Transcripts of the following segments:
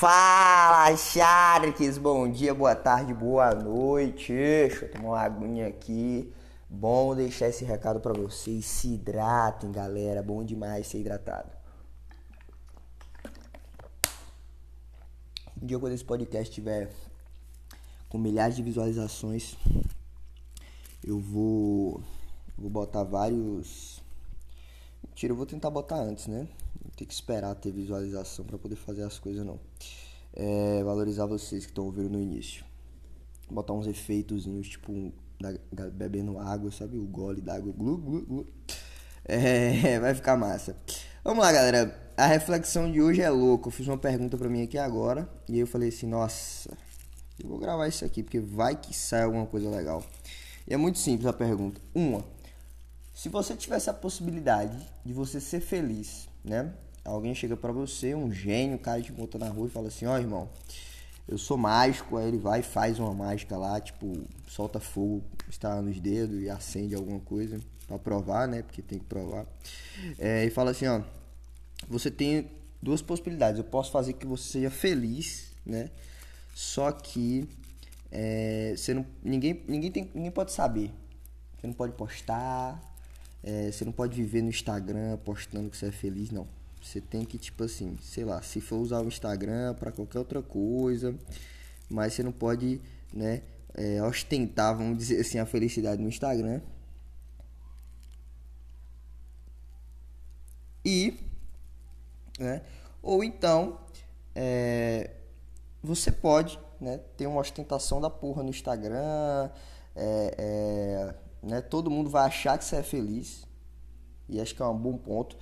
Fala, Sharks! Bom dia, boa tarde, boa noite. Deixa eu tomar uma aguinha aqui. Bom deixar esse recado para vocês. Se hidratem, galera. Bom demais ser hidratado. Um dia quando esse podcast estiver com milhares de visualizações, eu vou vou botar vários Mentira, eu vou tentar botar antes, né? Tem que esperar ter visualização para poder fazer as coisas não. É, valorizar vocês que estão ouvindo no início. Botar uns efeitos, tipo da, bebendo água, sabe? O gole d'água. Glu, glu, glu. É, vai ficar massa. Vamos lá, galera. A reflexão de hoje é louca. Eu fiz uma pergunta para mim aqui agora. E eu falei assim, nossa, eu vou gravar isso aqui, porque vai que sai alguma coisa legal. E é muito simples a pergunta. Uma, se você tivesse a possibilidade de você ser feliz, né? Alguém chega para você, um gênio, um cara te encontra na rua e fala assim, ó oh, irmão, eu sou mágico, aí ele vai e faz uma mágica lá, tipo, solta fogo, está nos dedos e acende alguma coisa para provar, né? Porque tem que provar. É, e fala assim, ó, você tem duas possibilidades. Eu posso fazer que você seja feliz, né? Só que é, você não, ninguém, ninguém, tem, ninguém pode saber. Você não pode postar, é, você não pode viver no Instagram postando que você é feliz, não. Você tem que, tipo assim, sei lá, se for usar o Instagram para qualquer outra coisa, mas você não pode, né, é, ostentar, vamos dizer assim, a felicidade no Instagram. E, né, ou então, é, você pode, né, ter uma ostentação da porra no Instagram, é, é, né, todo mundo vai achar que você é feliz, e acho que é um bom ponto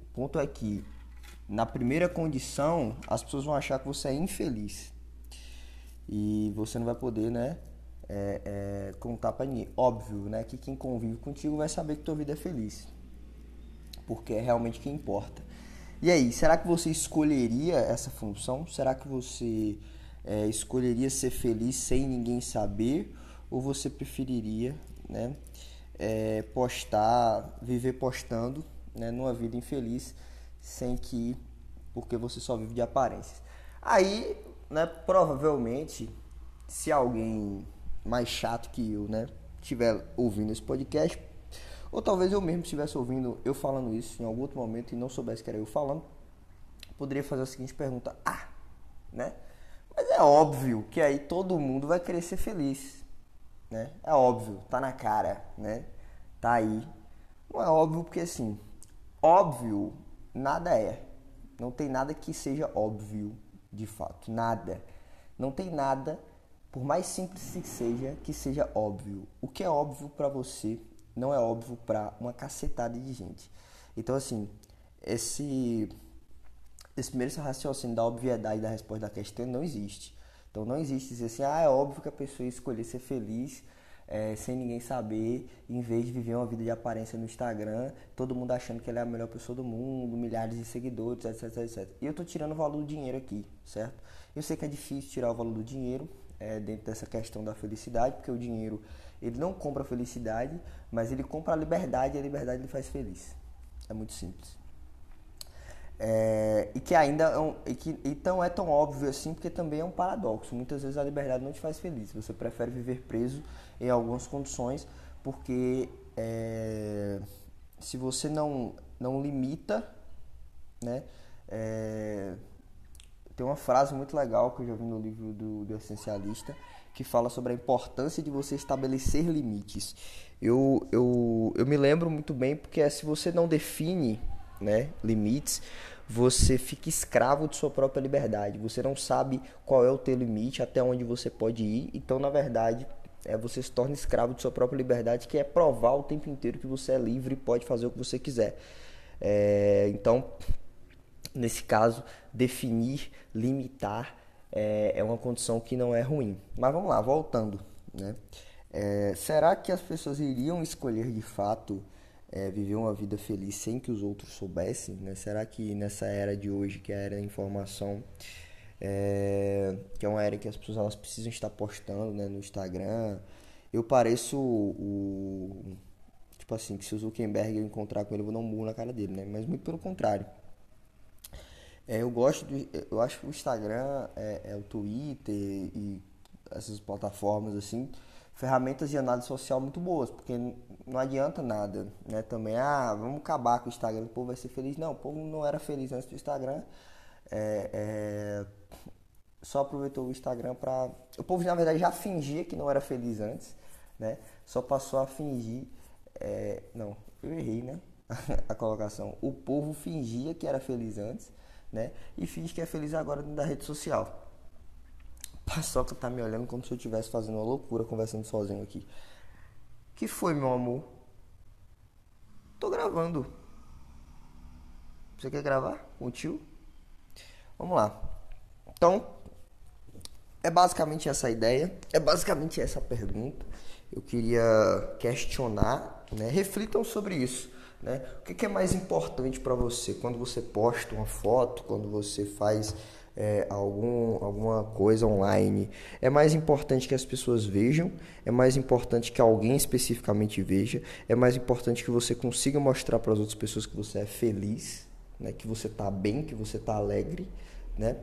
o ponto é que na primeira condição as pessoas vão achar que você é infeliz e você não vai poder, né, é, é, contar para ninguém. Óbvio, né, que quem convive contigo vai saber que tua vida é feliz, porque é realmente quem importa. E aí, será que você escolheria essa função? Será que você é, escolheria ser feliz sem ninguém saber? Ou você preferiria, né, é, postar, viver postando né, numa vida infeliz sem que porque você só vive de aparências. Aí, né, provavelmente, se alguém mais chato que eu, né, estiver ouvindo esse podcast, ou talvez eu mesmo estivesse ouvindo eu falando isso em algum outro momento e não soubesse que era eu falando, poderia fazer a seguinte pergunta: "Ah, né? Mas é óbvio que aí todo mundo vai querer ser feliz, né? É óbvio, tá na cara, né? Tá aí. Não é óbvio porque assim, Óbvio, nada é. Não tem nada que seja óbvio, de fato. Nada. Não tem nada, por mais simples que seja, que seja óbvio. O que é óbvio para você não é óbvio para uma cacetada de gente. Então, assim, esse, esse primeiro raciocínio da obviedade da resposta da questão não existe. Então, não existe dizer assim, ah, é óbvio que a pessoa escolher ser feliz é, sem ninguém saber, em vez de viver uma vida de aparência no Instagram, todo mundo achando que ele é a melhor pessoa do mundo, milhares de seguidores, etc, etc. E eu tô tirando o valor do dinheiro aqui, certo? Eu sei que é difícil tirar o valor do dinheiro é, dentro dessa questão da felicidade, porque o dinheiro ele não compra felicidade, mas ele compra a liberdade e a liberdade ele faz feliz. É muito simples. É, e que ainda é um, e que então é tão óbvio assim porque também é um paradoxo. Muitas vezes a liberdade não te faz feliz. Você prefere viver preso em algumas condições porque é, se você não não limita, né? É, tem uma frase muito legal que eu já vi no livro do, do Essencialista que fala sobre a importância de você estabelecer limites. Eu, eu, eu me lembro muito bem porque é, se você não define né, limites, você fica escravo de sua própria liberdade. Você não sabe qual é o teu limite, até onde você pode ir. Então, na verdade, é, você se torna escravo de sua própria liberdade, que é provar o tempo inteiro que você é livre e pode fazer o que você quiser. É, então, nesse caso, definir, limitar é, é, uma condição que não é ruim. Mas vamos lá, voltando. Né? É, será que as pessoas iriam escolher de fato é, viver uma vida feliz sem que os outros soubessem? Né? Será que nessa era de hoje, que é a era da informação, é, que é uma era que as pessoas elas precisam estar postando né, no Instagram, eu pareço o, tipo assim, que se o Zuckerberg eu encontrar com ele, eu vou dar um burro na cara dele, né? Mas muito pelo contrário. É, eu gosto do, eu acho que o Instagram é, é, o Twitter e essas plataformas assim, ferramentas de análise social muito boas, porque não adianta nada, né? Também, ah, vamos acabar com o Instagram, o povo vai ser feliz. Não, o povo não era feliz antes do Instagram. É, é, só aproveitou o Instagram para. O povo, na verdade, já fingia que não era feliz antes, né? Só passou a fingir. É... Não, eu errei, né? a colocação. O povo fingia que era feliz antes, né? E finge que é feliz agora dentro da rede social. Paçoca tá me olhando como se eu estivesse fazendo uma loucura conversando sozinho aqui. Que foi, meu amor? Tô gravando. Você quer gravar com o tio? Vamos lá. Então, é basicamente essa ideia, é basicamente essa pergunta. Eu queria questionar, né? Reflitam sobre isso. Né? O que é mais importante para você quando você posta uma foto, quando você faz é, algum, alguma coisa online? É mais importante que as pessoas vejam? É mais importante que alguém especificamente veja? É mais importante que você consiga mostrar para as outras pessoas que você é feliz, né? que você está bem, que você está alegre? Né?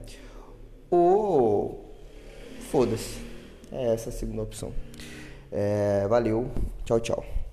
Ou foda-se. É essa a segunda opção. É, valeu. Tchau, tchau.